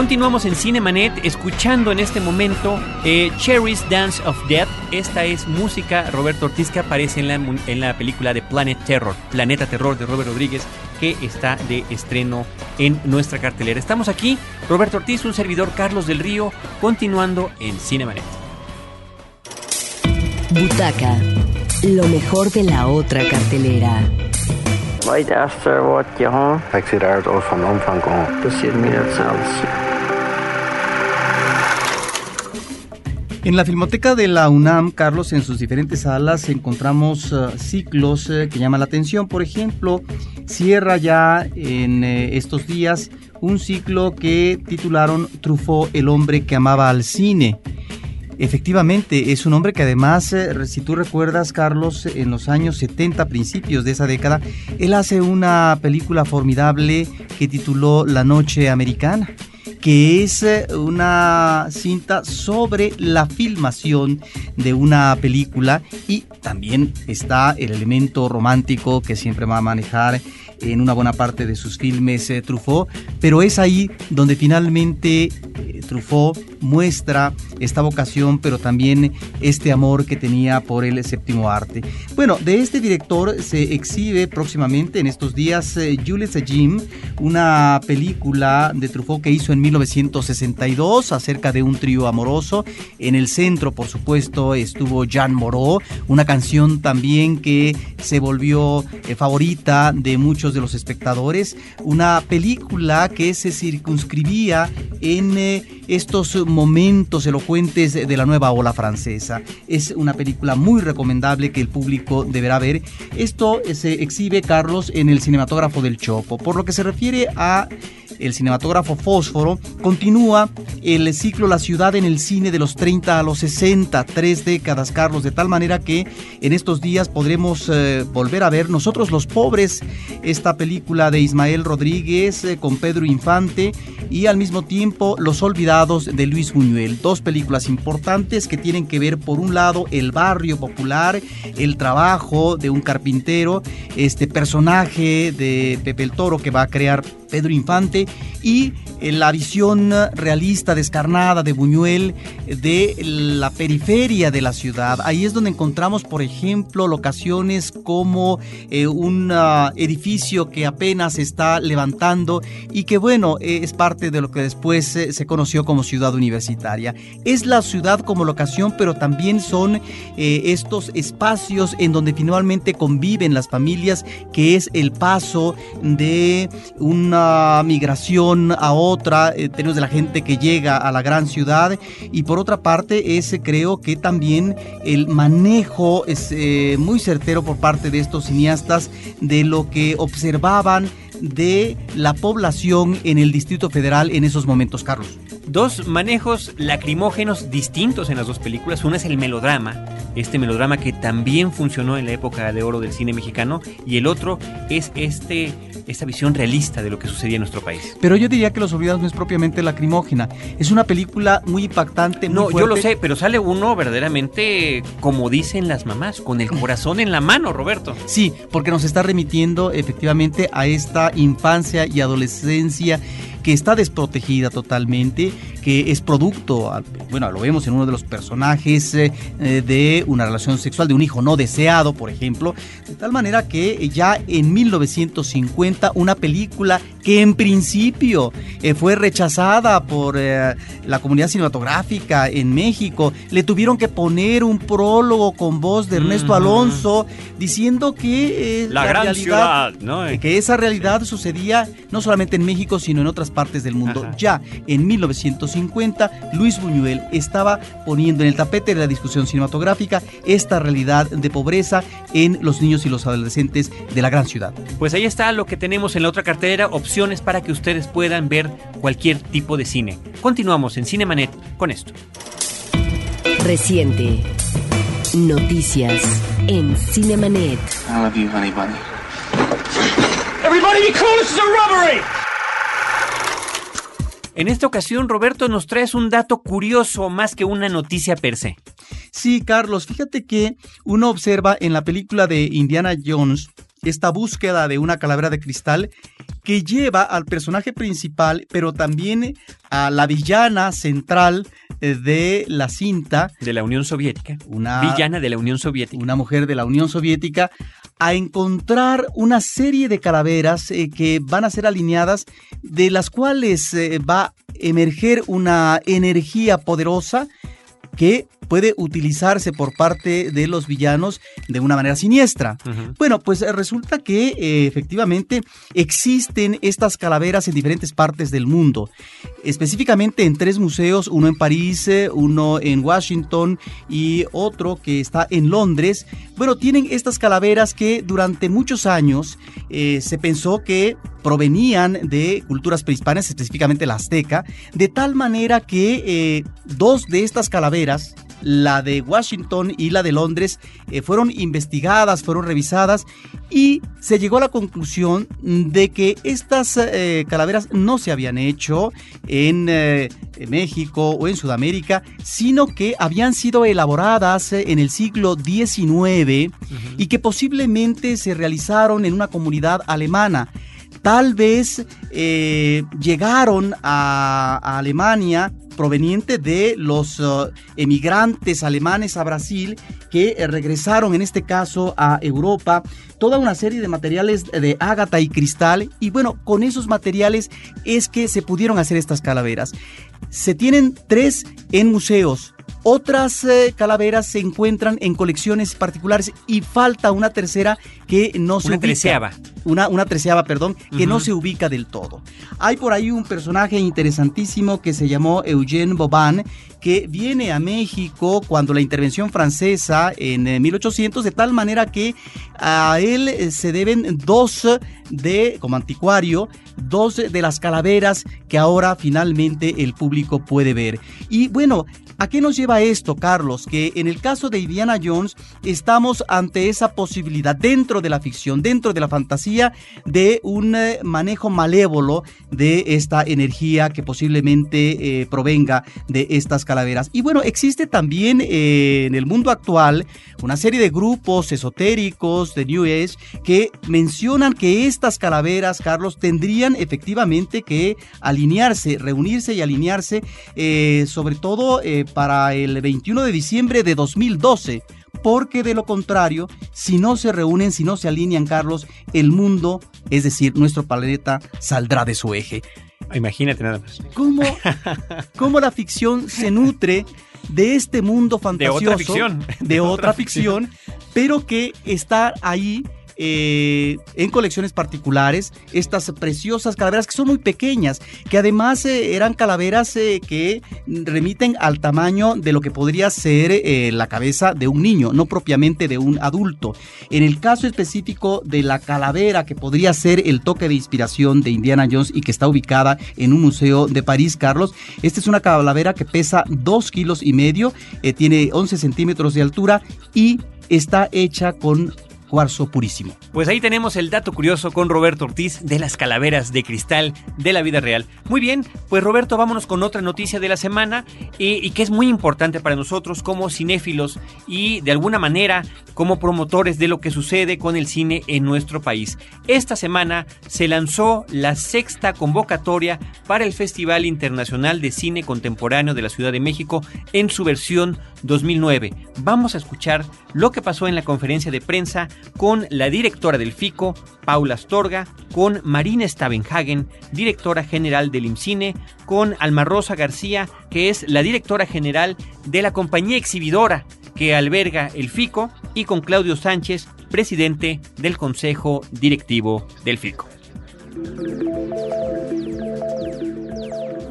Continuamos en Cinemanet escuchando en este momento eh, Cherry's Dance of Death. Esta es música Roberto Ortiz que aparece en la, en la película de Planet Terror, Planeta Terror de Robert Rodríguez, que está de estreno en nuestra cartelera. Estamos aquí, Roberto Ortiz, un servidor Carlos del Río, continuando en Cinemanet. Butaca, lo mejor de la otra cartelera. Weit passiert mir selbst. En la Filmoteca de la UNAM, Carlos, en sus diferentes salas encontramos uh, ciclos uh, que llaman la atención. Por ejemplo, cierra ya en uh, estos días un ciclo que titularon Truffaut, el hombre que amaba al cine. Efectivamente, es un hombre que además, eh, si tú recuerdas, Carlos, en los años 70, principios de esa década, él hace una película formidable que tituló La Noche Americana que es eh, una cinta sobre la filmación de una película y también está el elemento romántico que siempre va a manejar en una buena parte de sus filmes eh, Truffaut, pero es ahí donde finalmente eh, Truffaut muestra esta vocación, pero también este amor que tenía por el séptimo arte. Bueno, de este director se exhibe próximamente en estos días eh, Jim, una película de Truffaut que hizo en 1962 acerca de un trío amoroso. En el centro, por supuesto, estuvo Jean Moreau, una canción también que se volvió eh, favorita de muchos de los espectadores. Una película que se circunscribía en eh, estos momentos elocuentes de la nueva ola francesa. Es una película muy recomendable que el público deberá ver. Esto se exhibe, Carlos, en el cinematógrafo del Chopo. Por lo que se refiere a el cinematógrafo Fósforo, continúa el ciclo La ciudad en el cine de los 30 a los 60, tres décadas, Carlos, de tal manera que en estos días podremos eh, volver a ver nosotros los pobres esta película de Ismael Rodríguez eh, con Pedro Infante y al mismo tiempo Los olvidados de Luis Buñuel, dos películas importantes que tienen que ver por un lado el barrio popular, el trabajo de un carpintero, este personaje de Pepe el Toro que va a crear Pedro Infante y la visión realista, descarnada de Buñuel de la periferia de la ciudad. Ahí es donde encontramos, por ejemplo, locaciones como eh, un uh, edificio que apenas está levantando y que, bueno, eh, es parte de lo que después eh, se conoció como ciudad universitaria. Es la ciudad como locación, pero también son eh, estos espacios en donde finalmente conviven las familias, que es el paso de una migración a otra, en términos de la gente que llega a la gran ciudad. Y por otra parte, es creo que también el manejo es muy certero por parte de estos cineastas de lo que observaban de la población en el Distrito Federal en esos momentos, Carlos. Dos manejos lacrimógenos distintos en las dos películas. Uno es el melodrama, este melodrama que también funcionó en la época de oro del cine mexicano, y el otro es este esta visión realista de lo que sucedía en nuestro país. Pero yo diría que Los Olvidados no es propiamente lacrimógena. Es una película muy impactante. Muy no, fuerte. yo lo sé, pero sale uno verdaderamente, como dicen las mamás, con el corazón en la mano, Roberto. Sí, porque nos está remitiendo efectivamente a esta infancia y adolescencia que está desprotegida totalmente, que es producto, bueno, lo vemos en uno de los personajes eh, eh, de una relación sexual de un hijo no deseado, por ejemplo, de tal manera que ya en 1950 una película que en principio eh, fue rechazada por la comunidad cinematográfica en México, le tuvieron que poner un prólogo con voz de Ernesto Alonso diciendo que la, gran realidad, ciudad, ¿no? que esa realidad sucedía no solamente en México, sino en otras partes del mundo. Ya en 1950, Luis Buñuel estaba poniendo en el tapete de la discusión cinematográfica esta realidad de pobreza en los niños y los adolescentes de la gran ciudad. Pues ahí está lo que tenemos en la otra cartera, opciones para que ustedes puedan ver cualquier tipo de cine. Continuamos en Cinemanet con esto. Reciente. Noticias en Cinemanet. I love you, honey bunny. Everybody be cool, this is a robbery! En esta ocasión, Roberto, nos traes un dato curioso más que una noticia per se. Sí, Carlos, fíjate que uno observa en la película de Indiana Jones esta búsqueda de una calavera de cristal que lleva al personaje principal, pero también a la villana central eh, de la cinta. De la Unión Soviética. Una villana de la Unión Soviética. Una mujer de la Unión Soviética a encontrar una serie de calaveras eh, que van a ser alineadas, de las cuales eh, va a emerger una energía poderosa que puede utilizarse por parte de los villanos de una manera siniestra. Bueno, pues eh, resulta que eh, efectivamente existen estas calaveras en diferentes partes del mundo, específicamente en tres museos, uno en París, eh, uno en Washington y otro que está en Londres. Bueno, tienen estas calaveras que durante muchos años se pensó que provenían de culturas prehispanas, específicamente la azteca, de tal manera que dos de estas calaveras la de Washington y la de Londres eh, fueron investigadas, fueron revisadas y se llegó a la conclusión de que estas eh, calaveras no se habían hecho en eh, México o en Sudamérica, sino que habían sido elaboradas en el siglo XIX y que posiblemente se realizaron en una comunidad alemana tal vez llegaron a, Alemania proveniente de los uh, emigrantes alemanes a Brasil que eh, regresaron en este caso a Europa. Toda una serie de materiales de ágata y cristal. Y bueno, con esos materiales es que se pudieron hacer estas calaveras. Se tienen tres en museos, otras eh, calaveras se encuentran en colecciones particulares y falta una tercera que no se una ubica. Treceava. Una, una treceava, perdón, que no se ubica del todo. Hay por ahí un personaje interesantísimo que se llamó Eugène Boban, que viene a México cuando la intervención francesa en 1800, eh, de tal manera que a él eh, se deben dos de, como anticuario, dos de las calaveras que ahora finalmente el público puede ver. Y bueno, ¿A qué nos lleva esto, Carlos? Que en el caso de Indiana Jones estamos ante esa posibilidad dentro de la ficción, dentro de la fantasía, de un eh, manejo malévolo de esta energía que posiblemente provenga de estas calaveras. Y bueno, existe también eh, en el mundo actual una serie de grupos esotéricos de New Age que mencionan que estas calaveras, Carlos, tendrían efectivamente que alinearse, reunirse y alinearse, eh, sobre todo eh, para el 21 de diciembre de 2012 porque de lo contrario, si no se reúnen, si no se alinean, Carlos, el mundo, es decir, nuestro planeta, saldrá de su eje. Imagínate nada más. ¿Cómo, cómo la ficción se nutre de este mundo fantasioso? De otra ficción. De, otra, ficción, pero que está ahí eh, en colecciones particulares estas preciosas calaveras que son muy pequeñas, que además eh, eran calaveras eh, que remiten al tamaño de lo que podría ser la cabeza de un niño, no propiamente de un adulto. En el caso específico de la calavera que podría ser el toque de inspiración de Indiana Jones y que está ubicada en un museo de París, Carlos, esta es una calavera que pesa 2 kilos y medio, tiene 11 centímetros de altura y está hecha con cuarzo purísimo. Pues ahí tenemos el dato curioso con Roberto Ortiz de las calaveras de cristal de la vida real. Muy bien, pues Roberto, vámonos con otra noticia de la semana y, que es muy importante para nosotros como cinéfilos y de alguna manera como promotores de lo que sucede con el cine en nuestro país. Esta semana se lanzó la sexta convocatoria para el Festival Internacional de Cine Contemporáneo de la Ciudad de México en su versión 2009. Vamos a escuchar lo que pasó en la conferencia de prensa con la directora del FICO, Paula Astorga, con Marina Stavenhagen, directora general del IMCINE, con Alma Rosa García, que es la directora general de la compañía exhibidora que alberga el FICO, y con Claudio Sánchez, presidente del Consejo Directivo del FICO.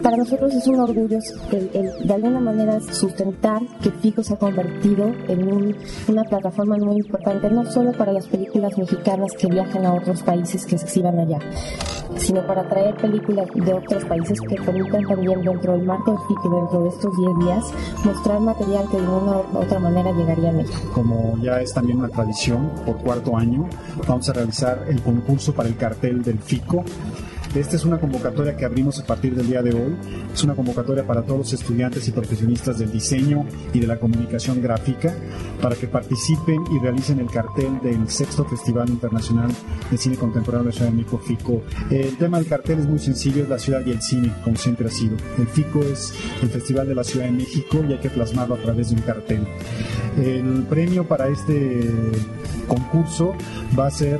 Para nosotros es un orgullo el, de alguna manera sustentar que FICO se ha convertido en una plataforma muy importante, no solo para las películas mexicanas que viajan a otros países que se exhiban allá, sino para traer películas de otros países que permitan también dentro del marco del FICO, dentro de estos 10 días, mostrar material que de una u otra manera llegaría a México. Como ya es también una tradición, por cuarto año, vamos a realizar el concurso para el cartel del FICO esta es una convocatoria que abrimos a partir del día de hoy. Es una convocatoria para todos los estudiantes y profesionistas del diseño y de la comunicación gráfica para que participen y realicen el cartel del sexto Festival Internacional de Cine Contemporáneo de Ciudad de México, FICO. El tema del cartel es muy sencillo, es la ciudad y el cine, como siempre ha sido. El FICO es el Festival de la Ciudad de México y hay que plasmarlo a través de un cartel. El premio para este concurso va a ser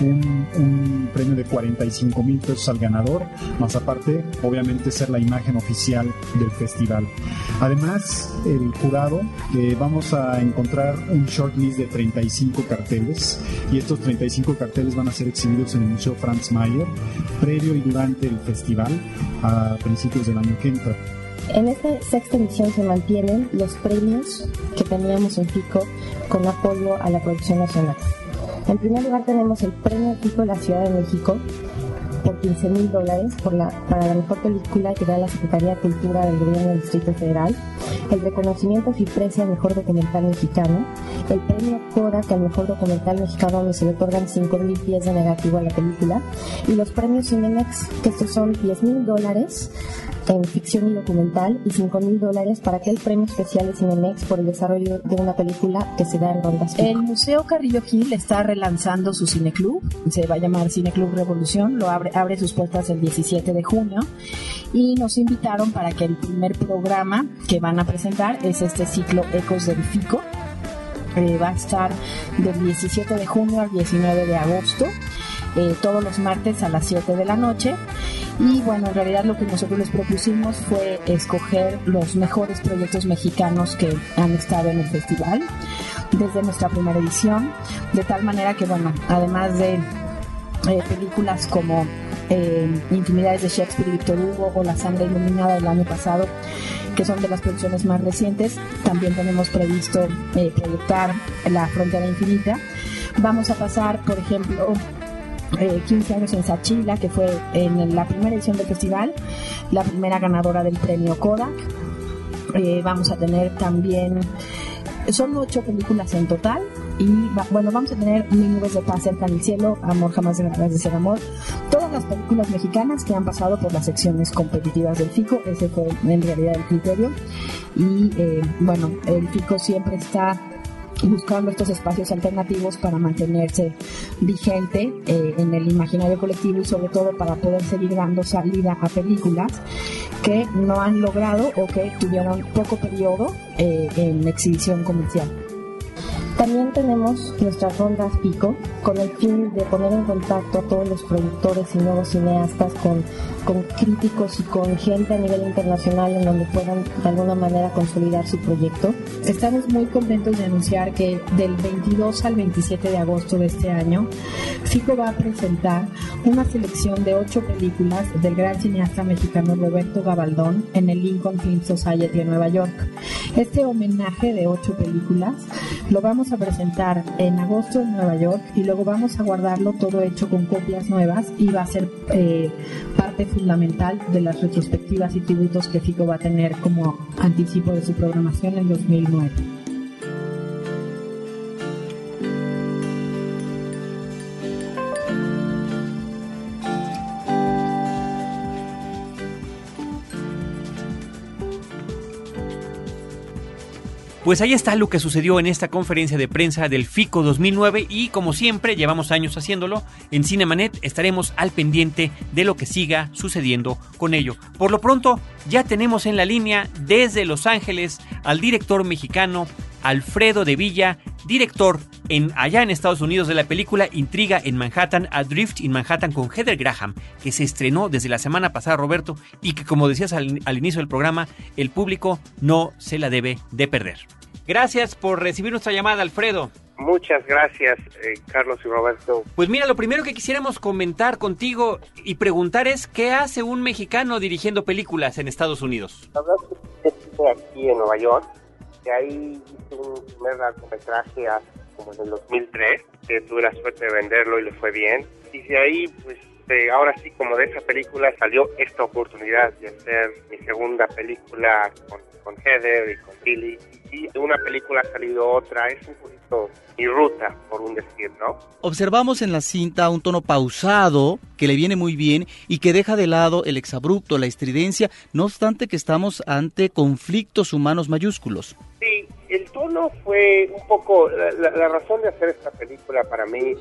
un, premio de 45 mil pesos al ganador, más aparte, obviamente, ser la imagen oficial del festival. Además, el jurado, eh, vamos a encontrar un shortlist de 35 carteles y estos 35 carteles van a ser exhibidos en el Museo Franz Mayer, previo y durante el festival a principios del año que entra. En esta sexta edición se mantienen los premios que teníamos en FICO con apoyo a la producción nacional. En primer lugar tenemos el Premio Pico de la Ciudad de México por 15 mil dólares para la mejor película que da la Secretaría de Cultura del Gobierno del Distrito Federal, el reconocimiento Fiprecia al mejor documental mexicano, el premio Kodak al mejor documental mexicano donde se le otorgan 5 mil pies de negativo a la película y los premios Cinemex que estos son 10 mil dólares en ficción y documental y 5 mil dólares para aquel premio especial de Cinemex por el desarrollo de una película que se da en Rondas. El Museo Carrillo Gil está relanzando su cineclub, se va a llamar Cineclub Revolución, lo abre, abre sus puertas el 17 de junio y nos invitaron para que el primer programa que van a presentar es este ciclo Ecos del FICO. Eh, va a estar del 17 de junio al 19 de agosto, eh, todos los martes a las 7 de la noche y bueno, en realidad lo que nosotros les propusimos fue escoger los mejores proyectos mexicanos que han estado en el festival desde nuestra primera edición, de tal manera que bueno, además de eh, películas como eh, Intimidades de Shakespeare y Víctor Hugo o La Sangre Iluminada del año pasado, que son de las producciones más recientes. También tenemos previsto eh, proyectar La Frontera Infinita. Vamos a pasar, por ejemplo, 15 eh, años en Sachila, que fue en la primera edición del festival, la primera ganadora del premio Kodak. Eh, vamos a tener también, son ocho películas en total. Y bueno, vamos a tener Mil nubes de paz cerca del cielo, Amor jamás dejarás de ser amor. Todas las películas mexicanas que han pasado por las secciones competitivas del FICO, ese fue en realidad el criterio. Y eh, bueno, el FICO siempre está buscando estos espacios alternativos para mantenerse vigente eh, en el imaginario colectivo y sobre todo para poder seguir dando salida a películas que no han logrado o que tuvieron poco periodo eh, en exhibición comercial. También tenemos nuestras rondas pico con el fin de poner en contacto a todos los productores y nuevos cineastas con, con críticos y con gente a nivel internacional en donde puedan de alguna manera consolidar su proyecto. Estamos muy contentos de anunciar que del 22 al 27 de agosto de este año, FICO va a presentar una selección de ocho películas del gran cineasta mexicano Roberto Gabaldón en el Lincoln Film Society de Nueva York. Este homenaje de ocho películas lo vamos a presentar en agosto en Nueva York y luego vamos a guardarlo todo hecho con copias nuevas y va a ser eh, parte fundamental de las retrospectivas y tributos que FICO va a tener como anticipo de su programación en 2009. Pues ahí está lo que sucedió en esta conferencia de prensa del FICO 2009 y como siempre llevamos años haciéndolo, en Cinemanet estaremos al pendiente de lo que siga sucediendo con ello. Por lo pronto ya tenemos en la línea desde Los Ángeles al director mexicano Alfredo de Villa, director en allá en Estados Unidos de la película Intriga en Manhattan, Adrift in Manhattan con Heather Graham, que se estrenó desde la semana pasada, Roberto, y que como decías al, al inicio del programa, el público no se la debe de perder. Gracias por recibir nuestra llamada, Alfredo. Muchas gracias, eh, Carlos y Roberto. Pues mira, lo primero que quisiéramos comentar contigo y preguntar es qué hace un mexicano dirigiendo películas en Estados Unidos. La verdad es que aquí en Nueva York, que ahí hice un primer largometraje como en el 2003, que tuve la suerte de venderlo y le fue bien. Y de ahí, pues de ahora sí, como de esa película salió esta oportunidad de hacer mi segunda película con, con Heather y con Billy. Y de una película ha salido otra, es un poquito mi ruta, por un decir, ¿no? Observamos en la cinta un tono pausado que le viene muy bien y que deja de lado el exabrupto, la estridencia, no obstante que estamos ante conflictos humanos mayúsculos. Sí, el tono fue un poco, la, la, la razón de hacer esta película para mí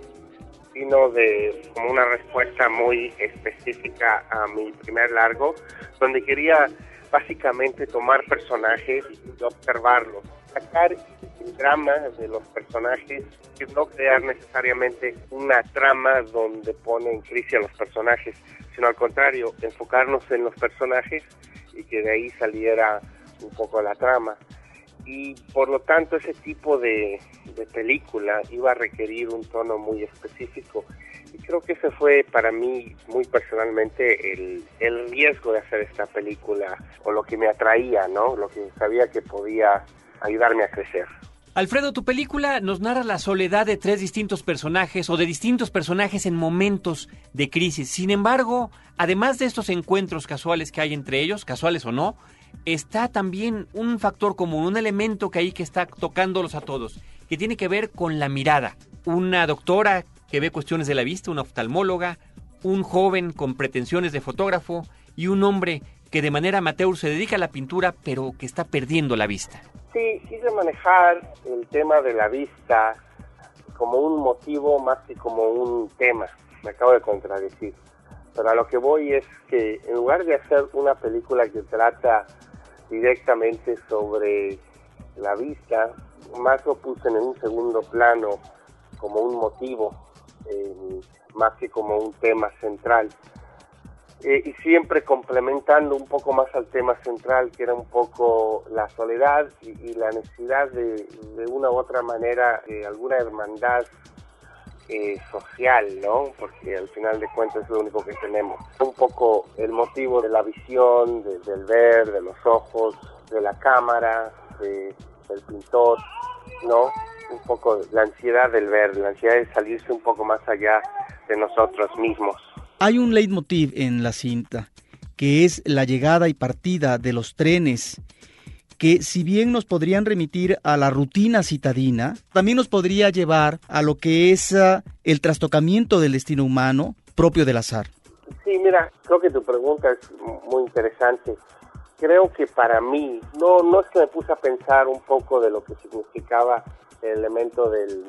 vino de como una respuesta muy específica a mi primer largo, donde quería básicamente tomar personajes y observarlos, sacar el drama de los personajes y no crear necesariamente una trama donde pone en crisis a los personajes, sino al contrario, enfocarnos en los personajes y que de ahí saliera un poco la trama. Y por lo tanto ese tipo de, de, película iba a requerir un tono muy específico creo que ese fue para mí muy personalmente el, el riesgo de hacer esta película o lo que me atraía, ¿no? Lo que sabía que podía ayudarme a crecer. Alfredo, tu película nos narra la soledad de tres distintos personajes o de distintos personajes en momentos de crisis. Sin embargo, además de estos encuentros casuales que hay entre ellos, casuales o no, está también un factor común, un elemento que ahí que está tocándolos a todos, que tiene que ver con la mirada. Una doctora que ve cuestiones de la vista, una oftalmóloga, un joven con pretensiones de fotógrafo y un hombre que de manera amateur se dedica a la pintura pero que está perdiendo la vista. Sí, quise manejar el tema de la vista como un motivo más que como un tema. Me acabo de contradecir. Pero a lo que voy es que en lugar de hacer una película que trata directamente sobre la vista, más lo puse en un segundo plano como un motivo, eh, más que como un tema central. Eh, y siempre complementando un poco más al tema central, que era un poco la soledad y, la necesidad de, de, una u otra manera, eh, alguna hermandad eh, social, ¿no? Porque al final de cuentas es lo único que tenemos. Un poco el motivo de la visión, de, del ver, de los ojos, de la cámara, de, del pintor, ¿no? Un poco la ansiedad del ver, la ansiedad de salirse un poco más allá de nosotros mismos. Hay un leitmotiv en la cinta, que es la llegada y partida de los trenes que si bien nos podrían remitir a la rutina citadina, también nos podría llevar a lo que es uh, el trastocamiento del destino humano propio del azar. Sí, mira, creo que tu pregunta es muy interesante. Creo que para mí, no, no es que me puse a pensar un poco de lo que significaba elemento del,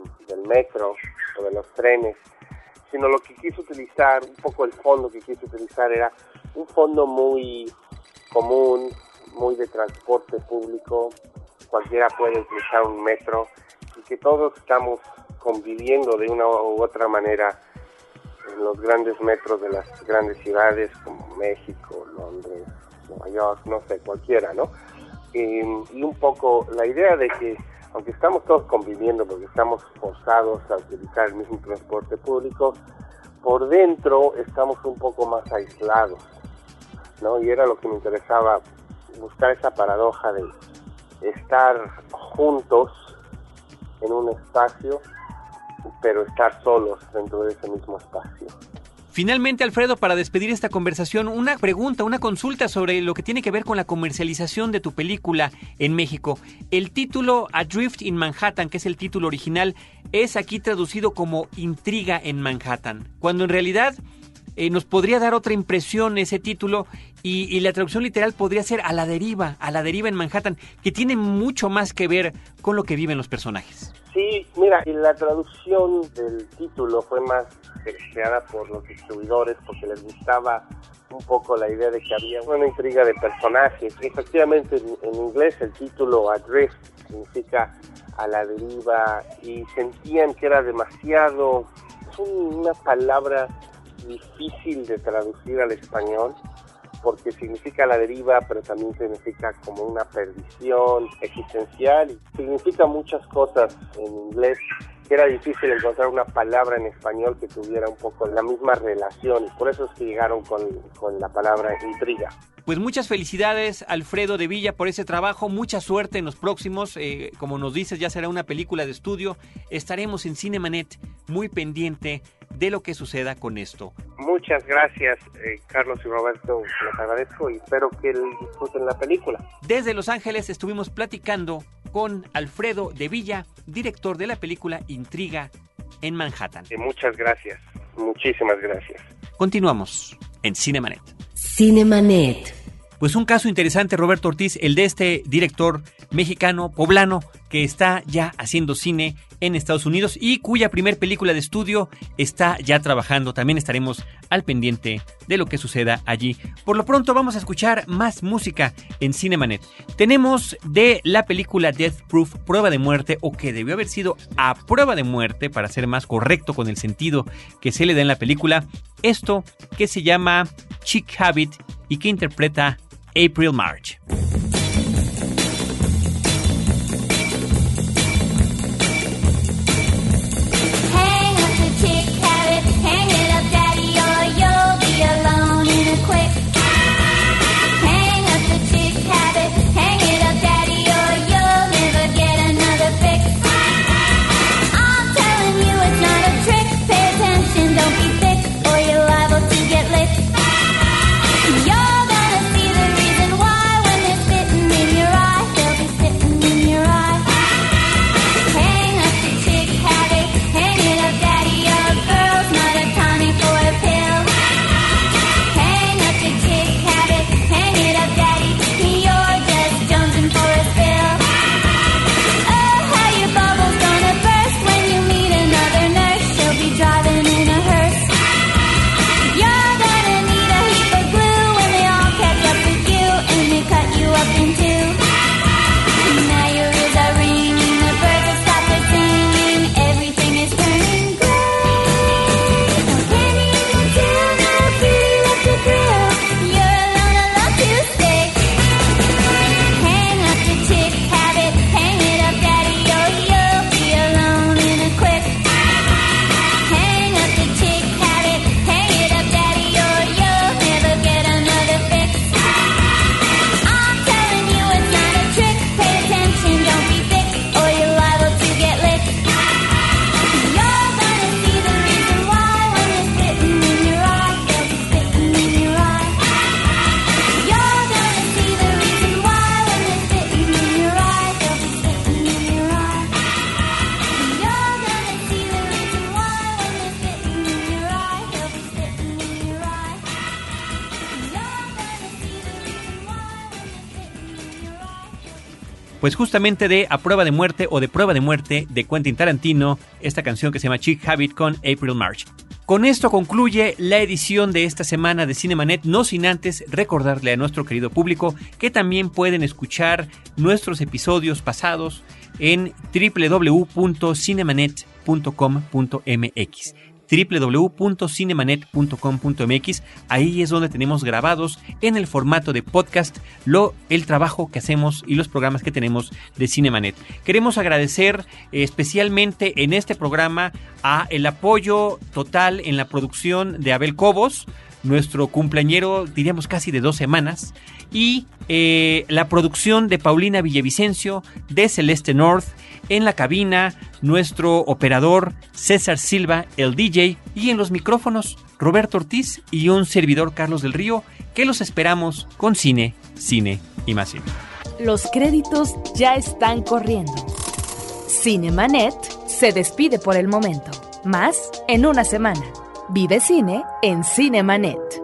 metro o de los trenes, sino lo que quise utilizar, un poco el fondo que quise utilizar era un fondo muy común, muy de transporte público, cualquiera puede utilizar un metro y que todos estamos conviviendo de una u otra manera en los grandes metros de las grandes ciudades como México, Londres, Nueva York, no sé, cualquiera, ¿no? Y un poco la idea de que aunque estamos todos conviviendo porque estamos forzados a utilizar el mismo transporte público, por dentro estamos un poco más aislados, ¿no? Y era lo que me interesaba buscar esa paradoja de estar juntos en un espacio, pero estar solos dentro de ese mismo espacio. Finalmente, Alfredo, para despedir esta conversación, una pregunta, una consulta sobre lo que tiene que ver con la comercialización de tu película en México. El título Adrift in Manhattan, que es el título original, es aquí traducido como Intriga en Manhattan, cuando en realidad eh, nos podría dar otra impresión ese título y, y, la traducción literal podría ser a la deriva, a la deriva en Manhattan, que tiene mucho más que ver con lo que viven los personajes. Sí, mira, y la traducción del título fue más creada por los distribuidores porque les gustaba un poco la idea de que había una intriga de personajes. Efectivamente, en, en inglés el título Adrift significa a la deriva y sentían que era demasiado, es una palabra difícil de traducir al español porque significa la deriva, pero también significa como una perdición existencial y significa muchas cosas en inglés que era difícil encontrar una palabra en español que tuviera un poco la misma relación y por eso es que llegaron con, con la palabra intriga. Pues muchas felicidades Alfredo de Villa por ese trabajo, mucha suerte en los próximos, eh, como nos dices ya será una película de estudio, estaremos en Cinemanet muy pendiente de lo que suceda con esto. Muchas gracias eh, Carlos y Roberto, les agradezco y espero que disfruten la película. Desde Los Ángeles estuvimos platicando con Alfredo de Villa, director de la película Intriga en Manhattan. Y muchas gracias, muchísimas gracias. Continuamos en Cinemanet. Cinemanet. Pues un caso interesante, Roberto Ortiz, el de este director mexicano, poblano, que está ya haciendo cine en Estados Unidos y cuya primer película de estudio está ya trabajando. También estaremos al pendiente de lo que suceda allí. Por lo pronto vamos a escuchar más música en Cinemanet. Tenemos de la película Death Proof, Prueba de Muerte, o que debió haber sido a prueba de muerte, para ser más correcto con el sentido que se le da en la película, esto que se llama Chick Habit y que interpreta April March. Pues justamente de A Prueba de Muerte o de Prueba de Muerte de Quentin Tarantino, esta canción que se llama Chick Habit con April March. Con esto concluye la edición de esta semana de Cinemanet, no sin antes recordarle a nuestro querido público que también pueden escuchar nuestros episodios pasados en www.cinemanet.com.mx www.cinemanet.com.mx. Ahí es donde tenemos grabados en el formato de podcast lo, el trabajo que hacemos y los programas que tenemos de Cinemanet. Queremos agradecer especialmente en este programa a el apoyo total en la producción de Abel Cobos, nuestro cumpleañero, diríamos casi de dos semanas, y eh, la producción de Paulina Villavicencio, de Celeste North, en la cabina, nuestro operador César Silva, el DJ, y en los micrófonos Roberto Ortiz y un servidor Carlos del Río, que los esperamos con cine, cine y más cine. Los créditos ya están corriendo. Cinemanet se despide por el momento. Más en una semana. Vive cine en Cinemanet.